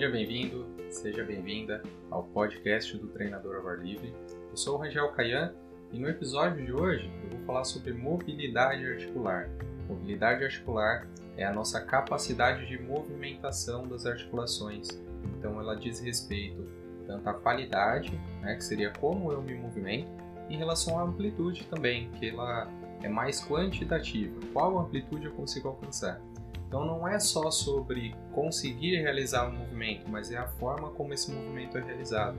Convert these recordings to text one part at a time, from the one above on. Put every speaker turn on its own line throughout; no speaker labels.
Seja bem-vindo, seja bem-vinda ao podcast do Treinador ao Ar Livre. Eu sou o Rangel Caian e no episódio de hoje eu vou falar sobre mobilidade articular. Mobilidade articular é a nossa capacidade de movimentação das articulações. Então ela diz respeito tanto à qualidade, né, que seria como eu me movimento, em relação à amplitude também, que ela é mais quantitativa. Qual amplitude eu consigo alcançar? Então não é só sobre conseguir realizar um movimento, mas é a forma como esse movimento é realizado.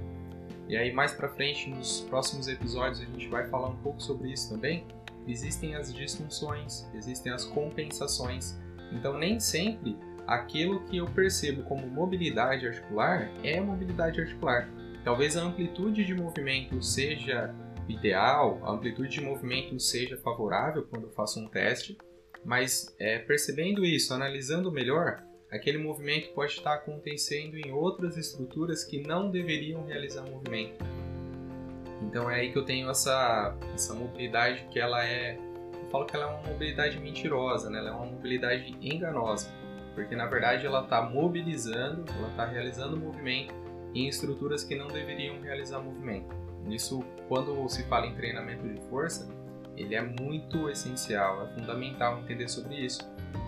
E aí mais para frente nos próximos episódios a gente vai falar um pouco sobre isso também. Existem as disfunções, existem as compensações. Então nem sempre aquilo que eu percebo como mobilidade articular é mobilidade articular. Talvez a amplitude de movimento seja ideal, a amplitude de movimento seja favorável quando eu faço um teste, mas é, percebendo isso, analisando melhor, aquele movimento pode estar acontecendo em outras estruturas que não deveriam realizar movimento. Então é aí que eu tenho essa, essa mobilidade que ela é. Eu falo que ela é uma mobilidade mentirosa, né? ela é uma mobilidade enganosa, porque na verdade ela está mobilizando, ela está realizando movimento em estruturas que não deveriam realizar movimento. Isso, quando se fala em treinamento de força, ele é muito essencial, é fundamental entender sobre isso,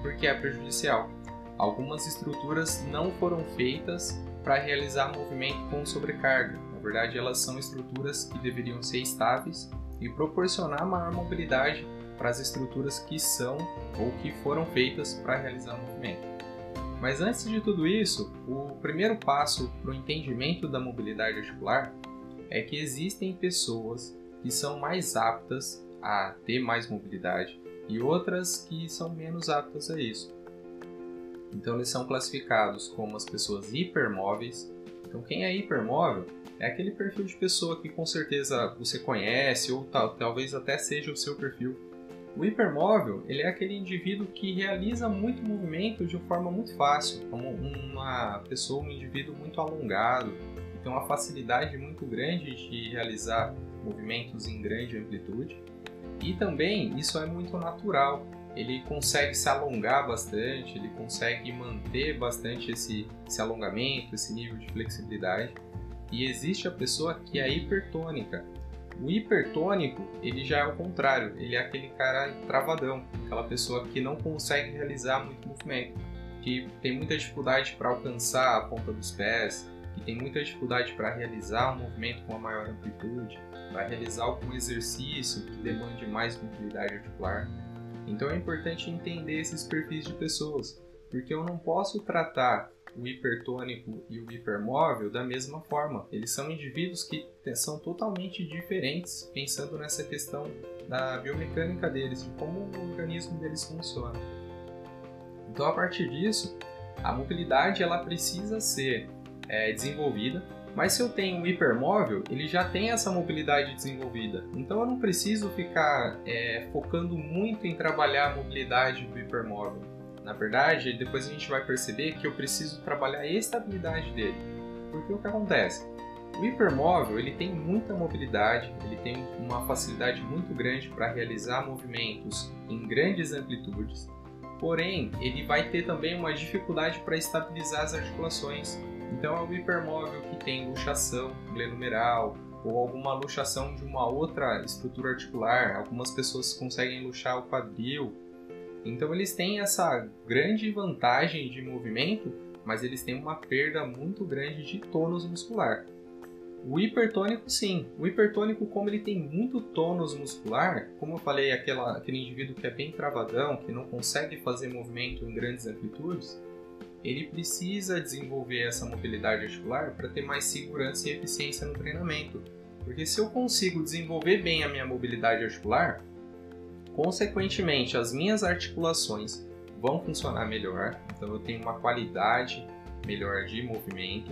porque é prejudicial. Algumas estruturas não foram feitas para realizar movimento com sobrecarga. Na verdade, elas são estruturas que deveriam ser estáveis e proporcionar maior mobilidade para as estruturas que são ou que foram feitas para realizar movimento. Mas antes de tudo isso, o primeiro passo para o entendimento da mobilidade articular é que existem pessoas que são mais aptas a ter mais mobilidade e outras que são menos aptas a isso. Então eles são classificados como as pessoas hipermóveis. Então quem é hipermóvel é aquele perfil de pessoa que com certeza você conhece ou tal, talvez até seja o seu perfil. O hipermóvel ele é aquele indivíduo que realiza muito movimento de forma muito fácil, como uma pessoa, um indivíduo muito alongado, que tem uma facilidade muito grande de realizar movimentos em grande amplitude. E também isso é muito natural. Ele consegue se alongar bastante, ele consegue manter bastante esse, esse alongamento, esse nível de flexibilidade. E existe a pessoa que é hipertônica. O hipertônico, ele já é o contrário, ele é aquele cara travadão, aquela pessoa que não consegue realizar muito movimento, que tem muita dificuldade para alcançar a ponta dos pés, que tem muita dificuldade para realizar um movimento com uma maior amplitude vai realizar algum exercício que demande mais mobilidade articular. Então é importante entender esses perfis de pessoas, porque eu não posso tratar o hipertônico e o hipermóvel da mesma forma. Eles são indivíduos que são totalmente diferentes, pensando nessa questão da biomecânica deles, de como o organismo deles funciona. Então, a partir disso, a mobilidade ela precisa ser é, desenvolvida mas se eu tenho um hipermóvel, ele já tem essa mobilidade desenvolvida. Então eu não preciso ficar é, focando muito em trabalhar a mobilidade do hipermóvel. Na verdade, depois a gente vai perceber que eu preciso trabalhar a estabilidade dele. Porque o que acontece? O hipermóvel ele tem muita mobilidade, ele tem uma facilidade muito grande para realizar movimentos em grandes amplitudes, porém ele vai ter também uma dificuldade para estabilizar as articulações então é o hipermóvel que tem luxação glenumeral ou alguma luxação de uma outra estrutura articular. Algumas pessoas conseguem luxar o quadril. Então eles têm essa grande vantagem de movimento, mas eles têm uma perda muito grande de tônus muscular. O hipertônico, sim. O hipertônico, como ele tem muito tônus muscular, como eu falei, aquela, aquele indivíduo que é bem travadão, que não consegue fazer movimento em grandes amplitudes, ele precisa desenvolver essa mobilidade articular para ter mais segurança e eficiência no treinamento. Porque se eu consigo desenvolver bem a minha mobilidade articular, consequentemente as minhas articulações vão funcionar melhor, então eu tenho uma qualidade melhor de movimento.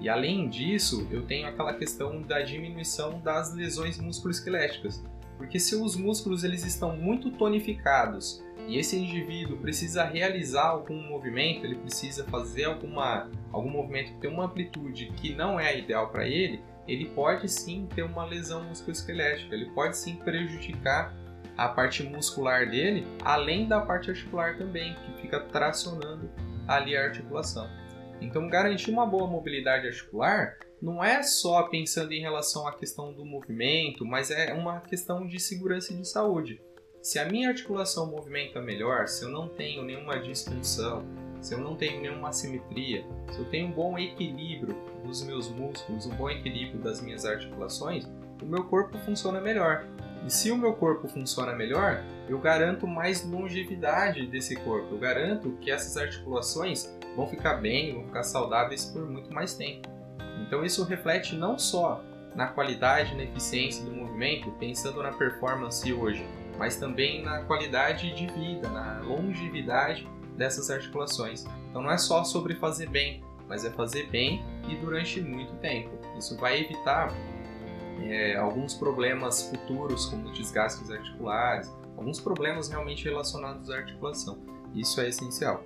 E além disso, eu tenho aquela questão da diminuição das lesões musculoesqueléticas. Porque se os músculos eles estão muito tonificados e esse indivíduo precisa realizar algum movimento, ele precisa fazer alguma, algum movimento que tem uma amplitude que não é ideal para ele, ele pode sim ter uma lesão musculoesquelética, ele pode sim prejudicar a parte muscular dele, além da parte articular também, que fica tracionando ali a articulação. Então, garantir uma boa mobilidade articular não é só pensando em relação à questão do movimento, mas é uma questão de segurança e de saúde. Se a minha articulação movimenta melhor, se eu não tenho nenhuma disfunção, se eu não tenho nenhuma assimetria, se eu tenho um bom equilíbrio dos meus músculos, um bom equilíbrio das minhas articulações, o meu corpo funciona melhor. E se o meu corpo funciona melhor, eu garanto mais longevidade desse corpo. Eu garanto que essas articulações vão ficar bem, vão ficar saudáveis por muito mais tempo. Então isso reflete não só na qualidade, na eficiência do movimento, pensando na performance hoje, mas também na qualidade de vida, na longevidade dessas articulações. Então não é só sobre fazer bem, mas é fazer bem e durante muito tempo. Isso vai evitar é, alguns problemas futuros, como desgastes articulares, alguns problemas realmente relacionados à articulação. Isso é essencial.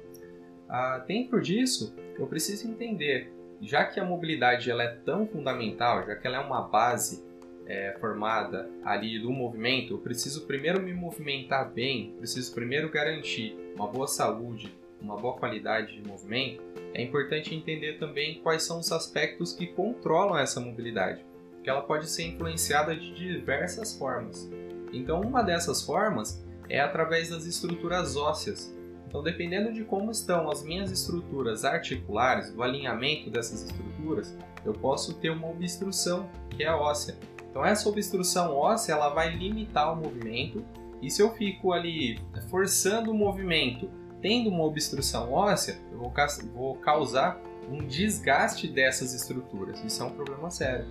Ah, dentro disso, eu preciso entender, já que a mobilidade ela é tão fundamental, já que ela é uma base é, formada ali do movimento, eu preciso primeiro me movimentar bem, preciso primeiro garantir uma boa saúde, uma boa qualidade de movimento. É importante entender também quais são os aspectos que controlam essa mobilidade, que ela pode ser influenciada de diversas formas. Então, uma dessas formas é através das estruturas ósseas, então, dependendo de como estão as minhas estruturas articulares, do alinhamento dessas estruturas, eu posso ter uma obstrução, que é óssea. Então, essa obstrução óssea ela vai limitar o movimento, e se eu fico ali forçando o movimento, tendo uma obstrução óssea, eu vou, vou causar um desgaste dessas estruturas. Isso é um problema sério.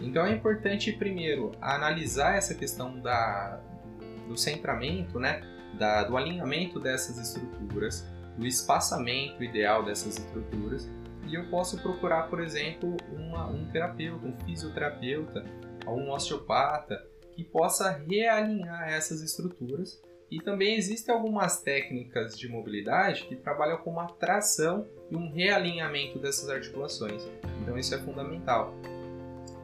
Então, é importante, primeiro, analisar essa questão da, do centramento, né? da, do alinhamento dessas estruturas, do espaçamento ideal dessas estruturas, e eu posso procurar, por exemplo, uma, um terapeuta, um fisioterapeuta, ou um osteopata que possa realinhar essas estruturas. E também existem algumas técnicas de mobilidade que trabalham com uma tração e um realinhamento dessas articulações. Então isso é fundamental.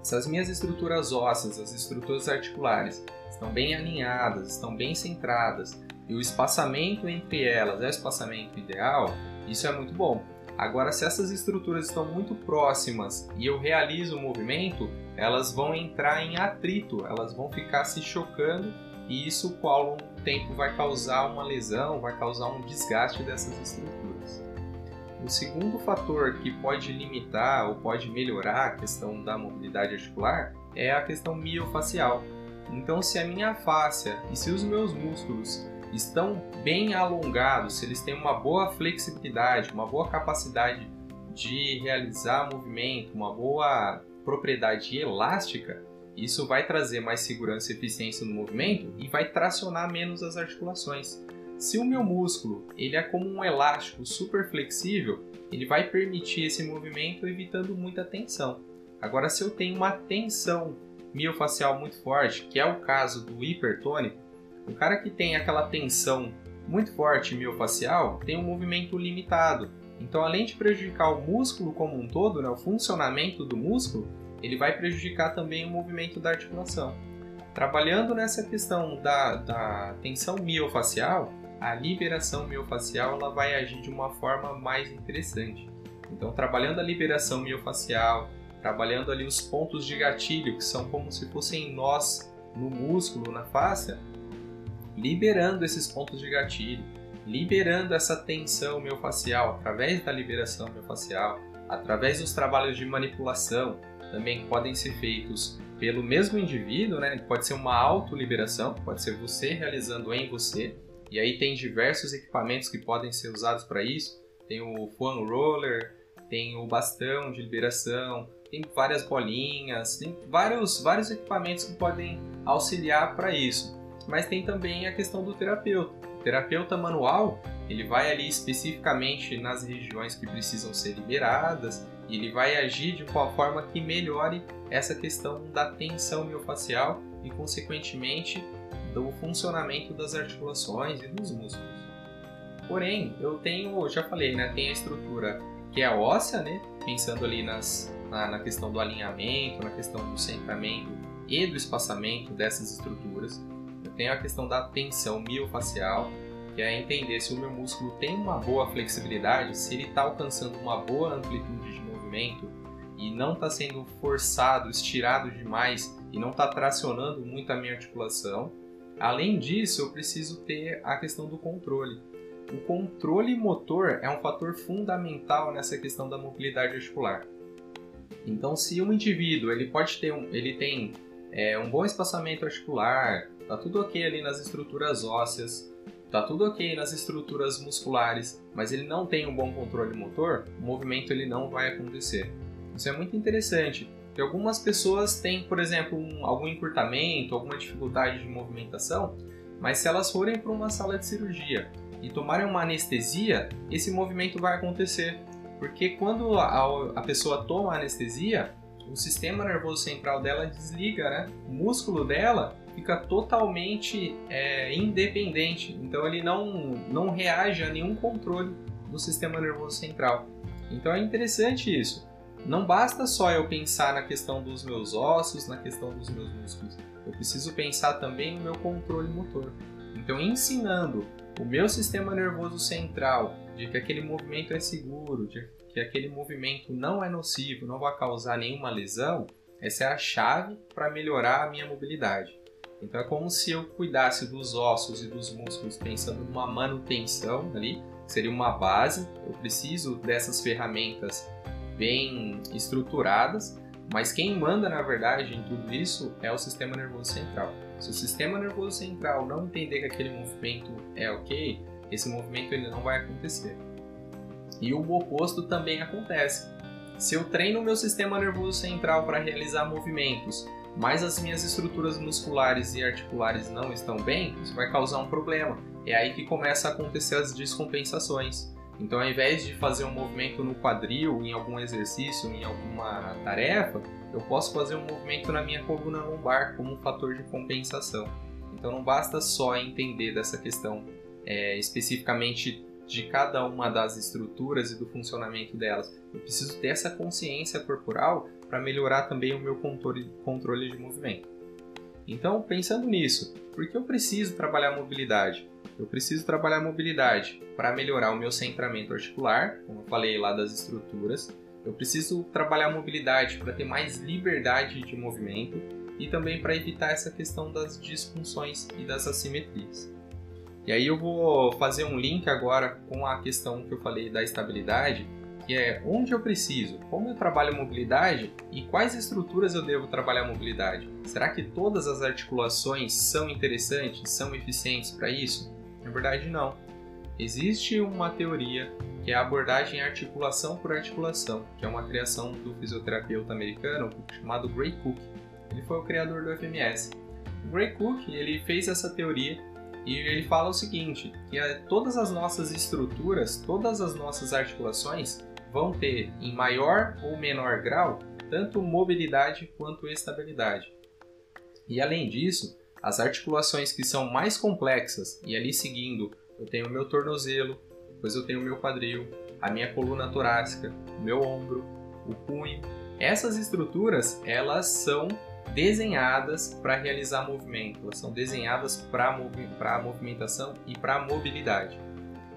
Se as minhas estruturas ósseas, as estruturas articulares, estão bem alinhadas, estão bem centradas, e o espaçamento entre elas é o espaçamento ideal, isso é muito bom. Agora, se essas estruturas estão muito próximas e eu realizo o movimento, elas vão entrar em atrito, elas vão ficar se chocando e isso, com ao tempo, vai causar uma lesão, vai causar um desgaste dessas estruturas. O segundo fator que pode limitar ou pode melhorar a questão da mobilidade articular é a questão miofacial. Então, se a minha fáscia e se os meus músculos estão bem alongados, se eles têm uma boa flexibilidade, uma boa capacidade de realizar movimento, uma boa propriedade elástica, isso vai trazer mais segurança e eficiência no movimento e vai tracionar menos as articulações. Se o meu músculo ele é como um elástico super flexível, ele vai permitir esse movimento evitando muita tensão. Agora, se eu tenho uma tensão miofacial muito forte, que é o caso do hipertônico, o cara que tem aquela tensão muito forte miofacial tem um movimento limitado. Então, além de prejudicar o músculo como um todo, né, o funcionamento do músculo, ele vai prejudicar também o movimento da articulação. Trabalhando nessa questão da, da tensão miofacial, a liberação miofacial ela vai agir de uma forma mais interessante. Então, trabalhando a liberação miofacial, trabalhando ali os pontos de gatilho, que são como se fossem nós no músculo, na face, liberando esses pontos de gatilho, liberando essa tensão miofascial através da liberação miofascial, através dos trabalhos de manipulação, também podem ser feitos pelo mesmo indivíduo, né? Pode ser uma autoliberação, pode ser você realizando em você, e aí tem diversos equipamentos que podem ser usados para isso. Tem o foam roller, tem o bastão de liberação, tem várias bolinhas, tem vários, vários equipamentos que podem auxiliar para isso mas tem também a questão do terapeuta. O terapeuta manual, ele vai ali especificamente nas regiões que precisam ser liberadas e ele vai agir de uma forma que melhore essa questão da tensão miofascial e, consequentemente, do funcionamento das articulações e dos músculos. Porém, eu tenho, já falei, né, tem a estrutura que é óssea, né, pensando ali nas, na, na questão do alinhamento, na questão do centramento e do espaçamento dessas estruturas. Tenho a questão da tensão miofacial, que é entender se o meu músculo tem uma boa flexibilidade, se ele está alcançando uma boa amplitude de movimento e não está sendo forçado, estirado demais e não está tracionando muito a minha articulação. Além disso, eu preciso ter a questão do controle. O controle motor é um fator fundamental nessa questão da mobilidade articular. Então, se um indivíduo ele pode ter um, ele tem é, um bom espaçamento articular, tá tudo ok ali nas estruturas ósseas, tá tudo ok nas estruturas musculares, mas ele não tem um bom controle motor, o movimento ele não vai acontecer. Isso é muito interessante, porque algumas pessoas têm, por exemplo, um, algum encurtamento, alguma dificuldade de movimentação, mas se elas forem para uma sala de cirurgia e tomarem uma anestesia, esse movimento vai acontecer. Porque quando a, a pessoa toma anestesia, o sistema nervoso central dela desliga, né? O músculo dela fica totalmente é, independente, então ele não, não reage a nenhum controle do sistema nervoso central. Então é interessante isso. Não basta só eu pensar na questão dos meus ossos, na questão dos meus músculos. Eu preciso pensar também no meu controle motor. Então, ensinando o meu sistema nervoso central de que aquele movimento é seguro, de que aquele movimento não é nocivo, não vai causar nenhuma lesão, essa é a chave para melhorar a minha mobilidade. Então é como se eu cuidasse dos ossos e dos músculos pensando numa manutenção ali, seria uma base. Eu preciso dessas ferramentas bem estruturadas, mas quem manda na verdade em tudo isso é o sistema nervoso central. Se o sistema nervoso central não entender que aquele movimento é ok, esse movimento ele não vai acontecer. E o oposto também acontece. Se eu treino o meu sistema nervoso central para realizar movimentos, mas as minhas estruturas musculares e articulares não estão bem, isso vai causar um problema. É aí que começa a acontecer as descompensações. Então, ao invés de fazer um movimento no quadril, em algum exercício, em alguma tarefa, eu posso fazer um movimento na minha coluna lombar como um fator de compensação. Então, não basta só entender dessa questão é, especificamente de cada uma das estruturas e do funcionamento delas. Eu preciso ter essa consciência corporal para melhorar também o meu controle, de movimento. Então, pensando nisso, por que eu preciso trabalhar mobilidade? Eu preciso trabalhar mobilidade para melhorar o meu centramento articular, como eu falei lá das estruturas. Eu preciso trabalhar mobilidade para ter mais liberdade de movimento e também para evitar essa questão das disfunções e das assimetrias. E aí eu vou fazer um link agora com a questão que eu falei da estabilidade, que é onde eu preciso, como eu trabalho mobilidade e quais estruturas eu devo trabalhar mobilidade. Será que todas as articulações são interessantes, são eficientes para isso? Na verdade, não. Existe uma teoria que é a abordagem articulação por articulação, que é uma criação do fisioterapeuta americano chamado Gray Cook. Ele foi o criador do FMS. O Gray Cook ele fez essa teoria e ele fala o seguinte, que todas as nossas estruturas, todas as nossas articulações vão ter em maior ou menor grau tanto mobilidade quanto estabilidade. E além disso, as articulações que são mais complexas, e ali seguindo, eu tenho o meu tornozelo, depois eu tenho o meu quadril, a minha coluna torácica, o meu ombro, o punho. Essas estruturas, elas são desenhadas para realizar movimento, elas são desenhadas para a movimentação e para a mobilidade.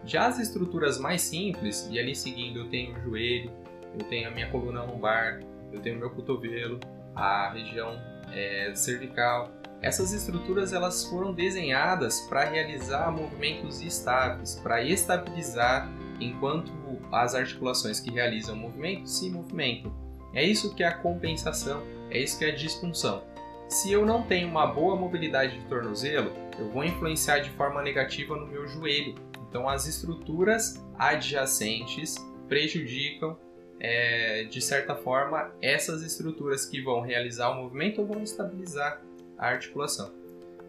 Já as estruturas mais simples, e ali seguindo eu tenho o joelho, eu tenho a minha coluna lombar, eu tenho o meu cotovelo, a região é, cervical. Essas estruturas elas foram desenhadas para realizar movimentos estáveis, para estabilizar enquanto as articulações que realizam o movimento se movimentam. É isso que é a compensação é isso que é disfunção. Se eu não tenho uma boa mobilidade de tornozelo, eu vou influenciar de forma negativa no meu joelho. Então, as estruturas adjacentes prejudicam, é, de certa forma, essas estruturas que vão realizar o movimento ou vão estabilizar a articulação.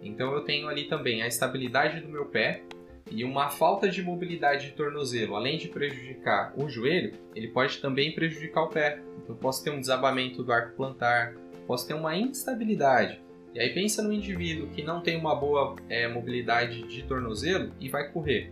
Então, eu tenho ali também a estabilidade do meu pé e uma falta de mobilidade de tornozelo, além de prejudicar o joelho, ele pode também prejudicar o pé. Então, posso ter um desabamento do arco plantar, posso ter uma instabilidade. E aí pensa no indivíduo que não tem uma boa é, mobilidade de tornozelo e vai correr.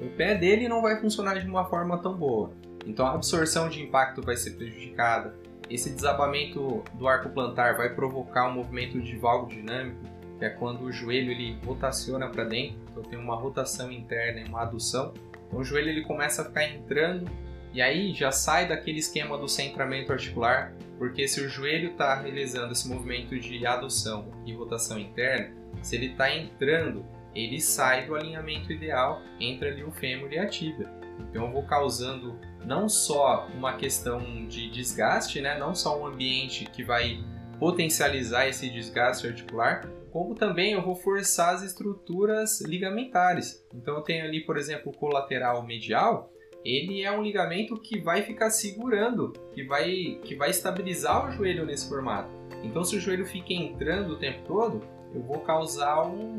O pé dele não vai funcionar de uma forma tão boa. Então a absorção de impacto vai ser prejudicada. Esse desabamento do arco plantar vai provocar um movimento de valgo dinâmico. que é quando o joelho ele rotaciona para dentro, então tem uma rotação interna e uma adução. Então o joelho ele começa a ficar entrando e aí já sai daquele esquema do centramento articular, porque se o joelho está realizando esse movimento de adução e rotação interna, se ele está entrando, ele sai do alinhamento ideal entre ali o fêmur e a tíbia. Então eu vou causando não só uma questão de desgaste, né? não só um ambiente que vai potencializar esse desgaste articular, como também eu vou forçar as estruturas ligamentares. Então eu tenho ali, por exemplo, o colateral medial, ele é um ligamento que vai ficar segurando, que vai, que vai estabilizar o joelho nesse formato. Então se o joelho fica entrando o tempo todo, eu vou causar um,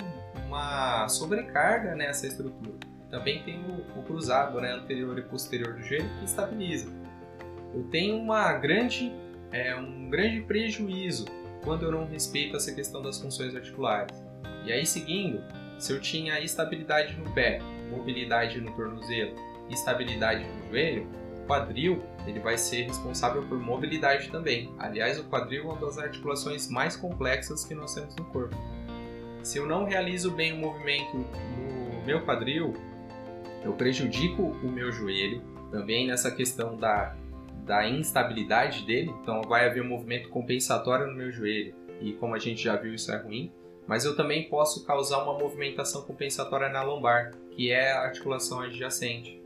uma sobrecarga nessa estrutura. Também tem o, o cruzado né, anterior e posterior do joelho que estabiliza. Eu tenho uma grande, é, um grande prejuízo quando eu não respeito essa questão das funções articulares. E aí, seguindo, se eu tinha estabilidade no pé, mobilidade no tornozelo estabilidade no joelho, o quadril ele vai ser responsável por mobilidade também. Aliás, o quadril é uma das articulações mais complexas que nós temos no corpo. Se eu não realizo bem o movimento no meu quadril, eu prejudico o meu joelho, também nessa questão da, da instabilidade dele, então vai haver um movimento compensatório no meu joelho, e como a gente já viu, isso é ruim. Mas eu também posso causar uma movimentação compensatória na lombar, que é a articulação adjacente.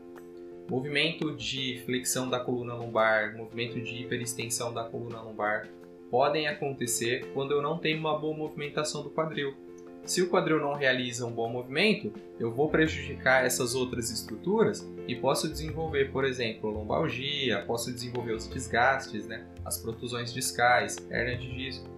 Movimento de flexão da coluna lombar, movimento de hiperextensão da coluna lombar podem acontecer quando eu não tenho uma boa movimentação do quadril. Se o quadril não realiza um bom movimento, eu vou prejudicar essas outras estruturas e posso desenvolver, por exemplo, lombalgia, posso desenvolver os desgastes, né? as protusões discais, hernia de disco.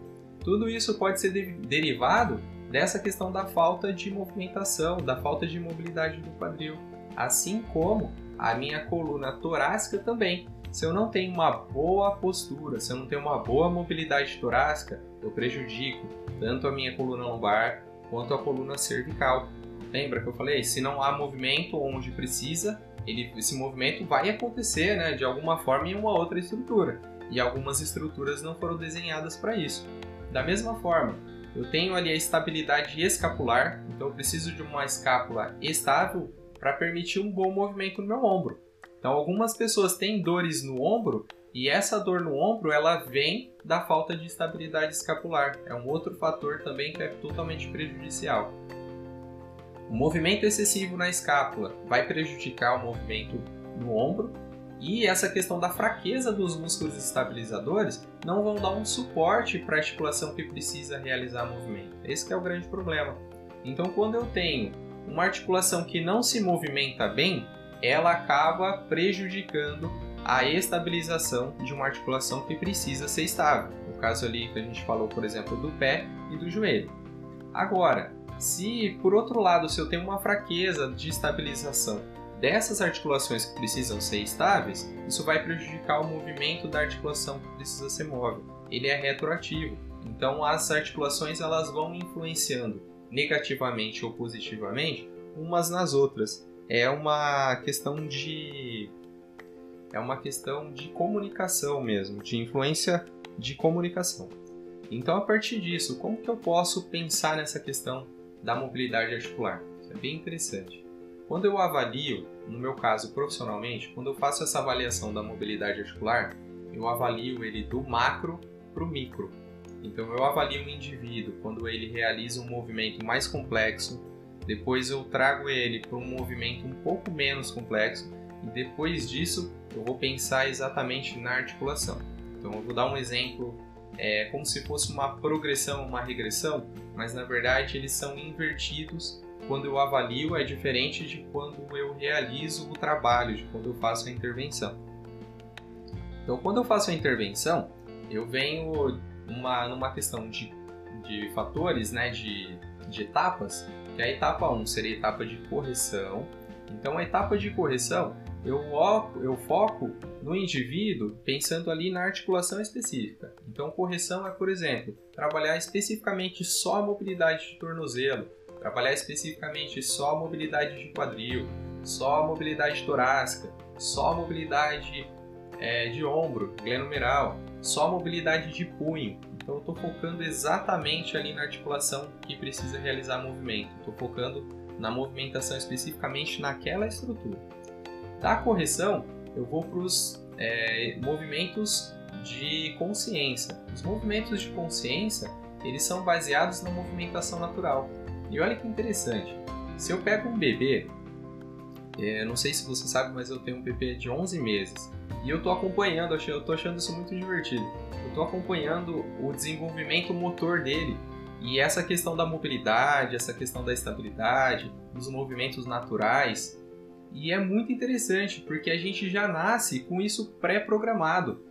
Tudo isso pode ser de derivado dessa questão da falta de movimentação, da falta de mobilidade do quadril, assim como a minha coluna torácica também. Se eu não tenho uma boa postura, se eu não tenho uma boa mobilidade torácica, eu prejudico tanto a minha coluna lombar quanto a coluna cervical. Lembra que eu falei? Se não há movimento onde precisa, ele, esse movimento vai acontecer né, de alguma forma em uma outra estrutura. E algumas estruturas não foram desenhadas para isso. Da mesma forma, eu tenho ali a estabilidade escapular, então eu preciso de uma escápula estável para permitir um bom movimento no meu ombro. Então, algumas pessoas têm dores no ombro e essa dor no ombro ela vem da falta de estabilidade escapular. É um outro fator também que é totalmente prejudicial. O movimento excessivo na escápula vai prejudicar o movimento no ombro e essa questão da fraqueza dos músculos estabilizadores não vão dar um suporte para a articulação que precisa realizar movimento. Esse é o grande problema. Então, quando eu tenho uma articulação que não se movimenta bem, ela acaba prejudicando a estabilização de uma articulação que precisa ser estável. No caso ali que a gente falou, por exemplo, do pé e do joelho. Agora, se por outro lado, se eu tenho uma fraqueza de estabilização dessas articulações que precisam ser estáveis, isso vai prejudicar o movimento da articulação que precisa ser móvel. Ele é retroativo. Então as articulações elas vão influenciando negativamente ou positivamente umas nas outras. É uma questão de é uma questão de comunicação mesmo, de influência de comunicação. Então, a partir disso, como que eu posso pensar nessa questão da mobilidade articular? Isso é bem interessante. Quando eu avalio, no meu caso profissionalmente, quando eu faço essa avaliação da mobilidade articular, eu avalio ele do macro para o micro. Então, eu avalio o indivíduo quando ele realiza um movimento mais complexo, depois eu trago ele para um movimento um pouco menos complexo e depois disso eu vou pensar exatamente na articulação. Então eu vou dar um exemplo, é como se fosse uma progressão, uma regressão, mas na verdade eles são invertidos. Quando eu avalio é diferente de quando eu realizo o trabalho, de quando eu faço a intervenção. Então quando eu faço a intervenção, eu venho uma, numa questão de, de fatores, né, de, de etapas, que a etapa 1 seria a etapa de correção. Então a etapa de correção eu, eu foco no indivíduo pensando ali na articulação específica. Então, correção é, por exemplo, trabalhar especificamente só a mobilidade de tornozelo, trabalhar especificamente só a mobilidade de quadril, só a mobilidade torácica, só a mobilidade é, de ombro, glenomeral, só a mobilidade de punho. Então eu estou focando exatamente ali na articulação que precisa realizar movimento. Estou focando na movimentação especificamente naquela estrutura. Da correção, eu vou para os é, movimentos de consciência. Os movimentos de consciência eles são baseados na movimentação natural. E olha que interessante. Se eu pego um bebê, é, não sei se você sabe, mas eu tenho um bebê de 11 meses e eu estou acompanhando, eu estou achando isso muito divertido. Eu estou acompanhando o desenvolvimento motor dele e essa questão da mobilidade, essa questão da estabilidade, dos movimentos naturais. E é muito interessante porque a gente já nasce com isso pré-programado.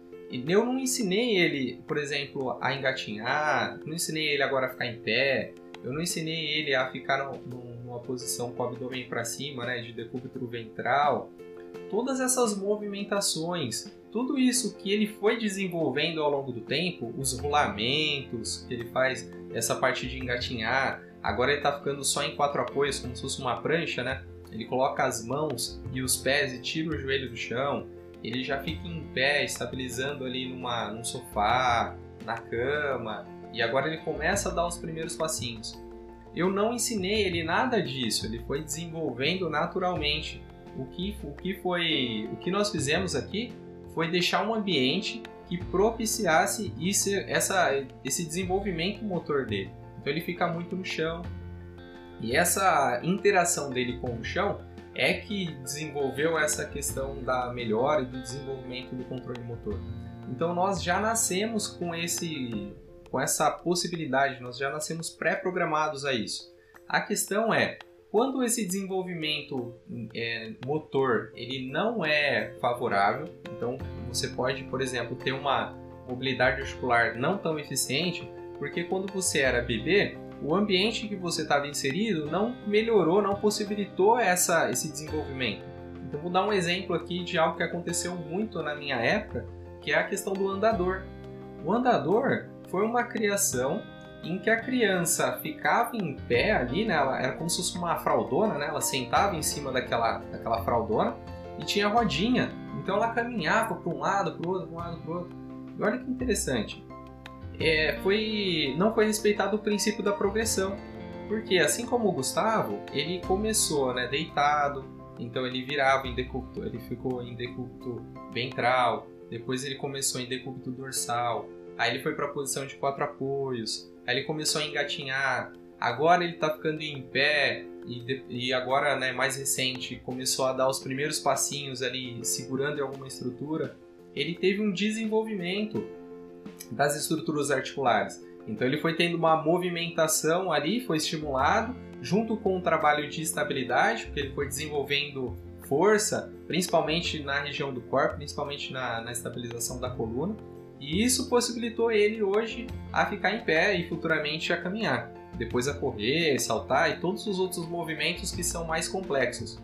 Eu não ensinei ele, por exemplo, a engatinhar, não ensinei ele agora a ficar em pé, eu não ensinei ele a ficar numa posição com o abdômen para cima, né, de decúbito ventral todas essas movimentações, tudo isso que ele foi desenvolvendo ao longo do tempo, os rolamentos que ele faz, essa parte de engatinhar, agora ele está ficando só em quatro apoios, como se fosse uma prancha, né? Ele coloca as mãos e os pés e tira o joelho do chão, ele já fica em pé, estabilizando ali numa, num sofá, na cama, e agora ele começa a dar os primeiros passinhos. Eu não ensinei ele nada disso, ele foi desenvolvendo naturalmente o que, o que foi, o que nós fizemos aqui foi deixar um ambiente que propiciasse isso, essa, esse desenvolvimento motor dele. Então ele fica muito no chão. E essa interação dele com o chão é que desenvolveu essa questão da melhora e do desenvolvimento do controle motor. Então nós já nascemos com esse com essa possibilidade, nós já nascemos pré-programados a isso. A questão é quando esse desenvolvimento é, motor ele não é favorável, então você pode, por exemplo, ter uma mobilidade articular não tão eficiente, porque quando você era bebê, o ambiente que você estava inserido não melhorou, não possibilitou essa, esse desenvolvimento. Então vou dar um exemplo aqui de algo que aconteceu muito na minha época, que é a questão do andador. O andador foi uma criação em que a criança ficava em pé ali, né? Ela era como se fosse uma fraldona, né? Ela sentava em cima daquela, daquela fraldona e tinha rodinha. Então ela caminhava para um lado, para o outro, para um lado, para o outro. E olha que interessante. É, foi, não foi respeitado o princípio da progressão. Porque assim como o Gustavo, ele começou né, deitado, então ele virava em decúbito, ele ficou em decúbito ventral, depois ele começou em decúbito dorsal, aí ele foi para a posição de quatro apoios, Aí ele começou a engatinhar. Agora ele está ficando em pé e, agora, né, mais recente, começou a dar os primeiros passinhos ali, segurando em alguma estrutura. Ele teve um desenvolvimento das estruturas articulares. Então ele foi tendo uma movimentação ali, foi estimulado, junto com o trabalho de estabilidade, porque ele foi desenvolvendo força, principalmente na região do corpo, principalmente na, na estabilização da coluna. E isso possibilitou ele hoje a ficar em pé e futuramente a caminhar, depois a correr, saltar e todos os outros movimentos que são mais complexos.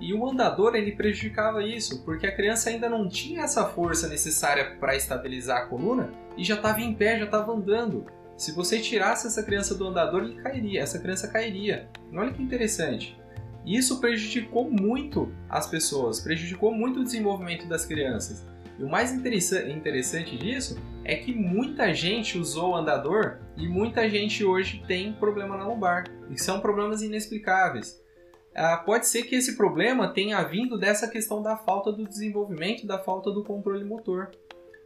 E o andador ele prejudicava isso, porque a criança ainda não tinha essa força necessária para estabilizar a coluna e já estava em pé, já estava andando. Se você tirasse essa criança do andador, ele cairia, essa criança cairia. Olha que interessante. Isso prejudicou muito as pessoas, prejudicou muito o desenvolvimento das crianças. E o mais interessante disso é que muita gente usou o andador e muita gente hoje tem problema na lombar. E são problemas inexplicáveis. Ah, pode ser que esse problema tenha vindo dessa questão da falta do desenvolvimento, da falta do controle motor.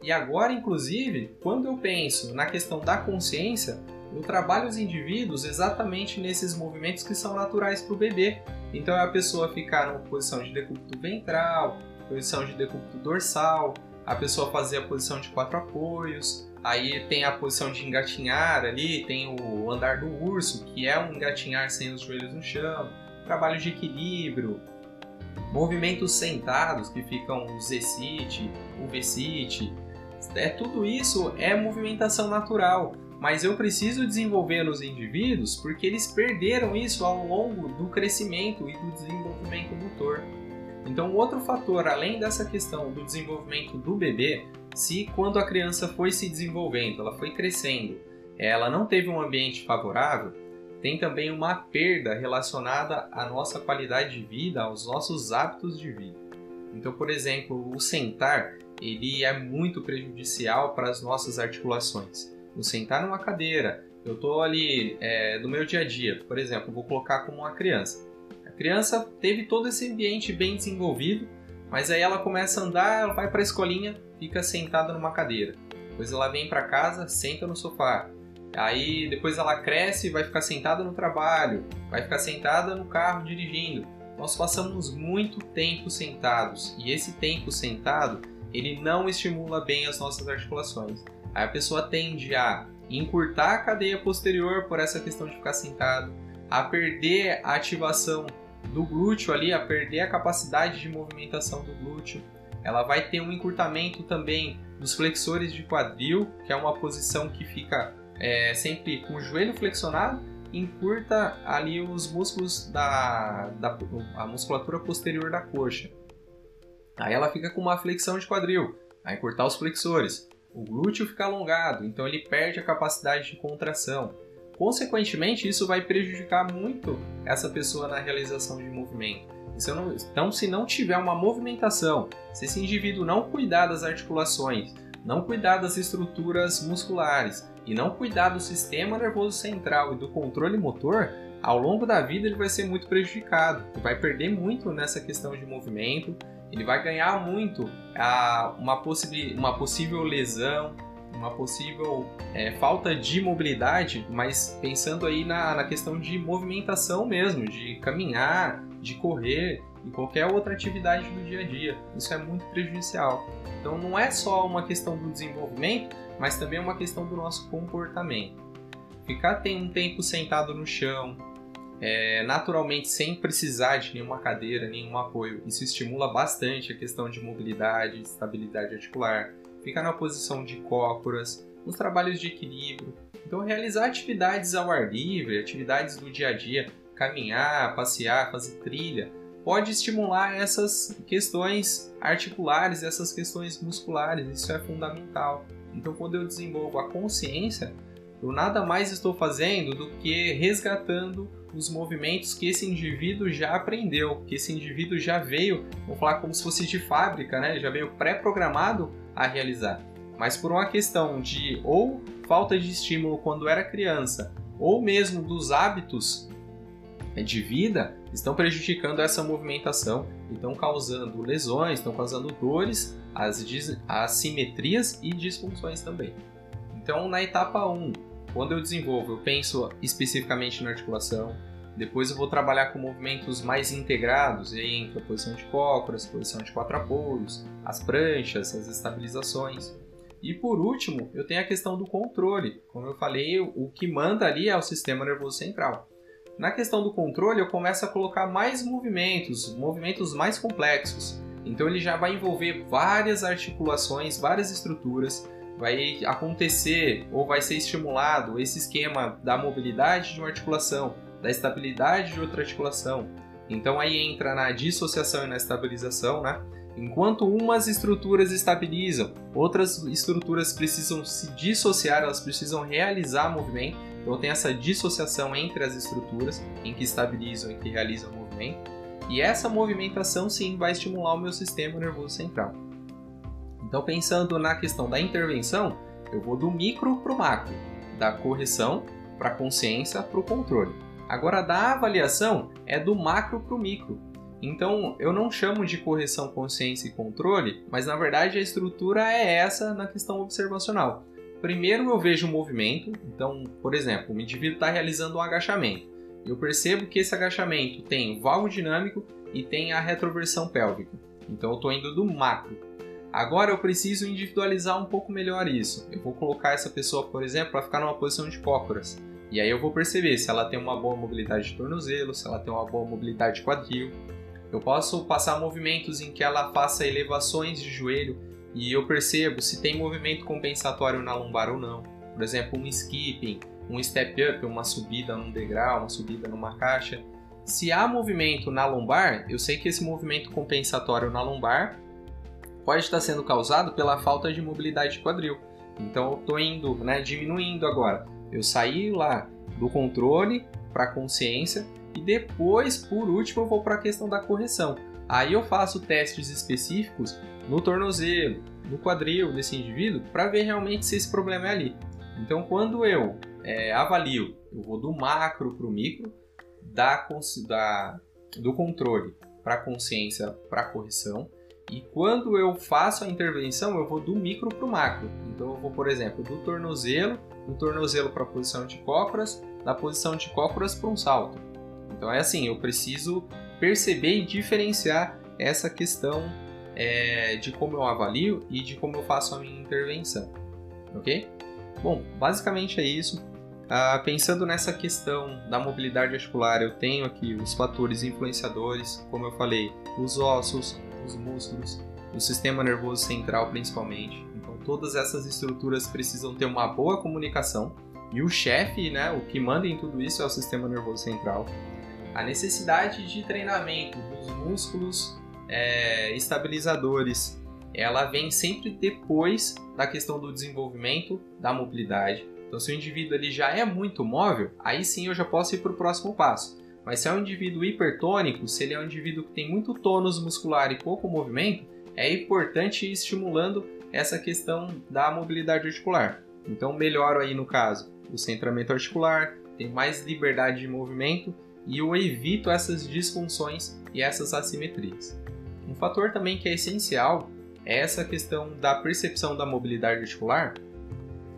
E agora, inclusive, quando eu penso na questão da consciência, eu trabalho os indivíduos exatamente nesses movimentos que são naturais para o bebê. Então é a pessoa ficar numa posição de decúbito ventral, posição de decúbito dorsal, a pessoa fazer a posição de quatro apoios, aí tem a posição de engatinhar ali, tem o andar do urso, que é um engatinhar sem os joelhos no chão, trabalho de equilíbrio, movimentos sentados, que ficam o Z-sit, o V-sit, é, tudo isso é movimentação natural, mas eu preciso desenvolver nos indivíduos porque eles perderam isso ao longo do crescimento e do desenvolvimento motor. Então, outro fator, além dessa questão do desenvolvimento do bebê, se quando a criança foi se desenvolvendo, ela foi crescendo, ela não teve um ambiente favorável, tem também uma perda relacionada à nossa qualidade de vida, aos nossos hábitos de vida. Então, por exemplo, o sentar, ele é muito prejudicial para as nossas articulações. o sentar numa cadeira, eu estou ali é, no meu dia a dia, por exemplo, vou colocar como uma criança. A criança teve todo esse ambiente bem desenvolvido, mas aí ela começa a andar, ela vai para a escolinha, fica sentada numa cadeira. Depois ela vem para casa, senta no sofá. Aí depois ela cresce vai ficar sentada no trabalho, vai ficar sentada no carro dirigindo. Nós passamos muito tempo sentados e esse tempo sentado ele não estimula bem as nossas articulações. Aí a pessoa tende a encurtar a cadeia posterior por essa questão de ficar sentado, a perder a ativação do glúteo ali, a perder a capacidade de movimentação do glúteo. Ela vai ter um encurtamento também dos flexores de quadril, que é uma posição que fica é, sempre com o joelho flexionado, encurta ali os músculos da, da a musculatura posterior da coxa. Aí ela fica com uma flexão de quadril, vai encurtar os flexores. O glúteo fica alongado, então ele perde a capacidade de contração. Consequentemente, isso vai prejudicar muito essa pessoa na realização de movimento. Então, se não tiver uma movimentação, se esse indivíduo não cuidar das articulações, não cuidar das estruturas musculares e não cuidar do sistema nervoso central e do controle motor, ao longo da vida ele vai ser muito prejudicado, vai perder muito nessa questão de movimento, ele vai ganhar muito a, uma, uma possível lesão, uma possível é, falta de mobilidade, mas pensando aí na, na questão de movimentação mesmo, de caminhar, de correr e qualquer outra atividade do dia a dia. Isso é muito prejudicial. Então não é só uma questão do desenvolvimento, mas também é uma questão do nosso comportamento. Ficar tem um tempo sentado no chão, é, naturalmente sem precisar de nenhuma cadeira, nenhum apoio. Isso estimula bastante a questão de mobilidade, estabilidade articular, ficar na posição de cócoras, nos trabalhos de equilíbrio. Então, realizar atividades ao ar livre, atividades do dia a dia, caminhar, passear, fazer trilha, pode estimular essas questões articulares, essas questões musculares. Isso é fundamental. Então, quando eu desenvolvo a consciência, eu nada mais estou fazendo do que resgatando os movimentos que esse indivíduo já aprendeu, que esse indivíduo já veio, vou falar como se fosse de fábrica, né? Já veio pré-programado a realizar. Mas por uma questão de ou falta de estímulo quando era criança, ou mesmo dos hábitos de vida, estão prejudicando essa movimentação, estão causando lesões, estão causando dores, as assimetrias e disfunções também. Então, na etapa 1, quando eu desenvolvo, eu penso especificamente na articulação, depois eu vou trabalhar com movimentos mais integrados, e aí entra a posição de cócoras, posição de quatro apoios, as pranchas, as estabilizações. E por último, eu tenho a questão do controle. Como eu falei, o que manda ali é o sistema nervoso central. Na questão do controle, eu começo a colocar mais movimentos, movimentos mais complexos. Então ele já vai envolver várias articulações, várias estruturas, vai acontecer ou vai ser estimulado esse esquema da mobilidade de uma articulação, da estabilidade de outra articulação. Então aí entra na dissociação e na estabilização, né? Enquanto umas estruturas estabilizam, outras estruturas precisam se dissociar, elas precisam realizar movimento. Então tem essa dissociação entre as estruturas em que estabilizam e que realizam movimento. E essa movimentação sim vai estimular o meu sistema nervoso central. Então, pensando na questão da intervenção, eu vou do micro para o macro, da correção para a consciência para o controle. Agora, da avaliação é do macro para o micro. Então, eu não chamo de correção, consciência e controle, mas na verdade a estrutura é essa na questão observacional. Primeiro eu vejo o movimento, então, por exemplo, o indivíduo está realizando um agachamento. Eu percebo que esse agachamento tem o valgo dinâmico e tem a retroversão pélvica. Então eu estou indo do macro Agora eu preciso individualizar um pouco melhor isso. Eu vou colocar essa pessoa, por exemplo, para ficar numa posição de cócoras. E aí eu vou perceber se ela tem uma boa mobilidade de tornozelo, se ela tem uma boa mobilidade de quadril. Eu posso passar movimentos em que ela faça elevações de joelho e eu percebo se tem movimento compensatório na lombar ou não. Por exemplo, um skipping, um step up, uma subida num degrau, uma subida numa caixa. Se há movimento na lombar, eu sei que esse movimento compensatório na lombar pode estar sendo causado pela falta de mobilidade de quadril. Então eu estou indo, né, diminuindo agora. Eu saí lá do controle para a consciência e depois, por último, eu vou para a questão da correção. Aí eu faço testes específicos no tornozelo, no quadril desse indivíduo para ver realmente se esse problema é ali. Então, quando eu é, avalio, eu vou do macro para o micro, da, da, do controle para a consciência para a correção. E quando eu faço a intervenção, eu vou do micro para o macro. Então, eu vou, por exemplo, do tornozelo, do tornozelo para a posição de cócoras, da posição de cócoras para um salto. Então, é assim, eu preciso perceber e diferenciar essa questão é, de como eu avalio e de como eu faço a minha intervenção, ok? Bom, basicamente é isso. Ah, pensando nessa questão da mobilidade articular, eu tenho aqui os fatores influenciadores, como eu falei, os ossos, os músculos, o sistema nervoso central principalmente. Então, todas essas estruturas precisam ter uma boa comunicação e o chefe, né, o que manda em tudo isso é o sistema nervoso central. A necessidade de treinamento dos músculos é, estabilizadores, ela vem sempre depois da questão do desenvolvimento da mobilidade. Então, se o indivíduo ele já é muito móvel, aí sim eu já posso ir para o próximo passo. Mas se é um indivíduo hipertônico, se ele é um indivíduo que tem muito tônus muscular e pouco movimento, é importante ir estimulando essa questão da mobilidade articular. Então, melhoro aí no caso o centramento articular, tem mais liberdade de movimento e eu evito essas disfunções e essas assimetrias. Um fator também que é essencial é essa questão da percepção da mobilidade articular.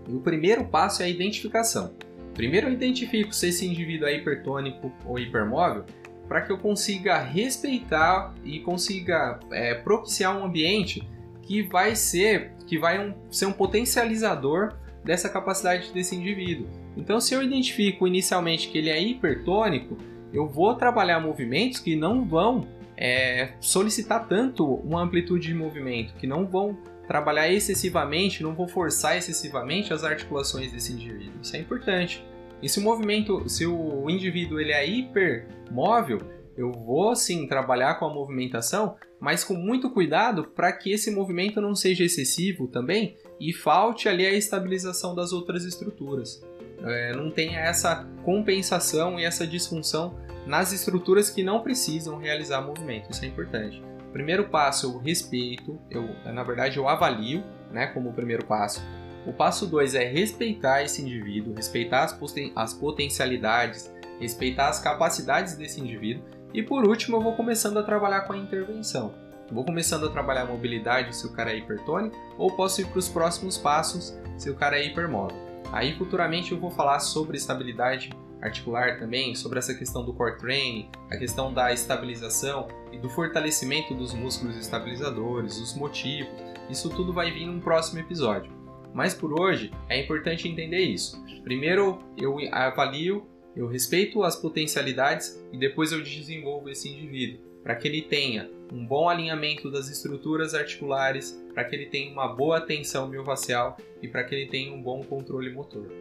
E o primeiro passo é a identificação. Primeiro eu identifico se esse indivíduo é hipertônico ou hipermóvel para que eu consiga respeitar e consiga é, propiciar um ambiente que vai ser que vai um, ser um potencializador dessa capacidade desse indivíduo. Então, se eu identifico inicialmente que ele é hipertônico, eu vou trabalhar movimentos que não vão é, solicitar tanto uma amplitude de movimento, que não vão trabalhar excessivamente, não vão forçar excessivamente as articulações desse indivíduo. Isso é importante. E se o movimento, se o indivíduo ele é hipermóvel, eu vou sim trabalhar com a movimentação, mas com muito cuidado para que esse movimento não seja excessivo também e falte ali a estabilização das outras estruturas. É, não tenha essa compensação e essa disfunção nas estruturas que não precisam realizar movimento. Isso é importante. Primeiro passo eu respeito, eu na verdade eu avalio, né, como o primeiro passo. O passo 2 é respeitar esse indivíduo, respeitar as, poten as potencialidades, respeitar as capacidades desse indivíduo. E por último, eu vou começando a trabalhar com a intervenção. vou começando a trabalhar a mobilidade se o cara é hipertônico, ou posso ir para os próximos passos se o cara é hipermóvel. Aí futuramente eu vou falar sobre estabilidade articular também, sobre essa questão do core training, a questão da estabilização e do fortalecimento dos músculos estabilizadores, os motivos. Isso tudo vai vir num próximo episódio. Mas por hoje é importante entender isso. Primeiro eu avalio, eu respeito as potencialidades e depois eu desenvolvo esse indivíduo para que ele tenha um bom alinhamento das estruturas articulares, para que ele tenha uma boa tensão miofascial e para que ele tenha um bom controle motor.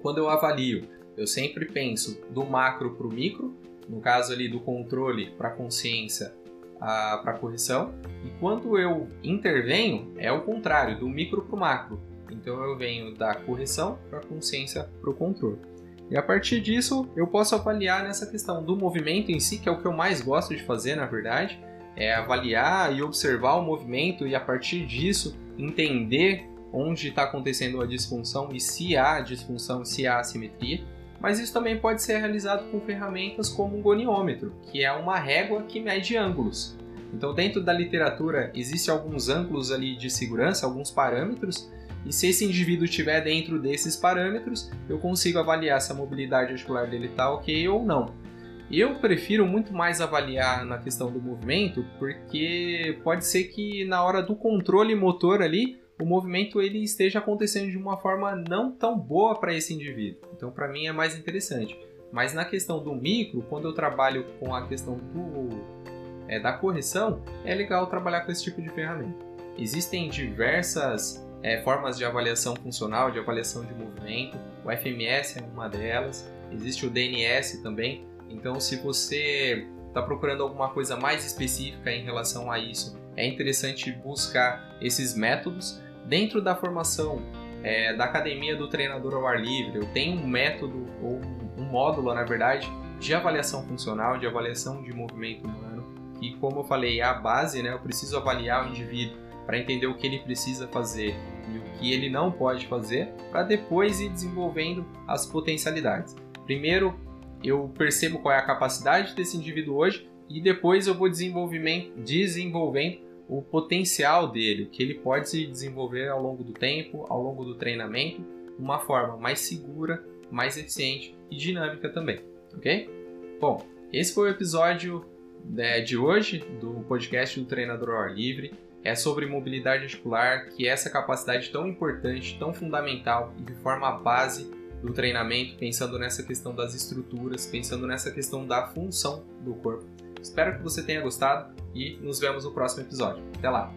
Quando eu avalio eu sempre penso do macro para o micro, no caso ali do controle para a consciência para a correção, e quando eu intervenho é o contrário, do micro para o macro. Então eu venho da correção para a consciência para o controle. E a partir disso eu posso avaliar nessa questão do movimento em si, que é o que eu mais gosto de fazer, na verdade, é avaliar e observar o movimento e a partir disso entender onde está acontecendo a disfunção e se há disfunção, se há assimetria mas isso também pode ser realizado com ferramentas como um goniômetro, que é uma régua que mede ângulos. Então, dentro da literatura, existem alguns ângulos ali de segurança, alguns parâmetros, e se esse indivíduo estiver dentro desses parâmetros, eu consigo avaliar se a mobilidade articular dele está ok ou não. Eu prefiro muito mais avaliar na questão do movimento, porque pode ser que na hora do controle motor ali o movimento ele esteja acontecendo de uma forma não tão boa para esse indivíduo. Então, para mim é mais interessante. Mas na questão do micro, quando eu trabalho com a questão do, é, da correção, é legal trabalhar com esse tipo de ferramenta. Existem diversas é, formas de avaliação funcional, de avaliação de movimento. O FMS é uma delas. Existe o DNS também. Então, se você está procurando alguma coisa mais específica em relação a isso, é interessante buscar esses métodos dentro da formação é, da academia do treinador ao ar livre. Eu tenho um método ou um módulo, na verdade, de avaliação funcional, de avaliação de movimento humano, que, como eu falei, a base, né? Eu preciso avaliar o indivíduo para entender o que ele precisa fazer e o que ele não pode fazer, para depois ir desenvolvendo as potencialidades. Primeiro, eu percebo qual é a capacidade desse indivíduo hoje e depois eu vou desenvolvendo o potencial dele, que ele pode se desenvolver ao longo do tempo, ao longo do treinamento, de uma forma mais segura, mais eficiente e dinâmica também, ok? Bom, esse foi o episódio né, de hoje do podcast do Treinador Ar Livre. É sobre mobilidade articular, que é essa capacidade tão importante, tão fundamental e que forma base do treinamento, pensando nessa questão das estruturas, pensando nessa questão da função do corpo. Espero que você tenha gostado e nos vemos no próximo episódio. Até lá!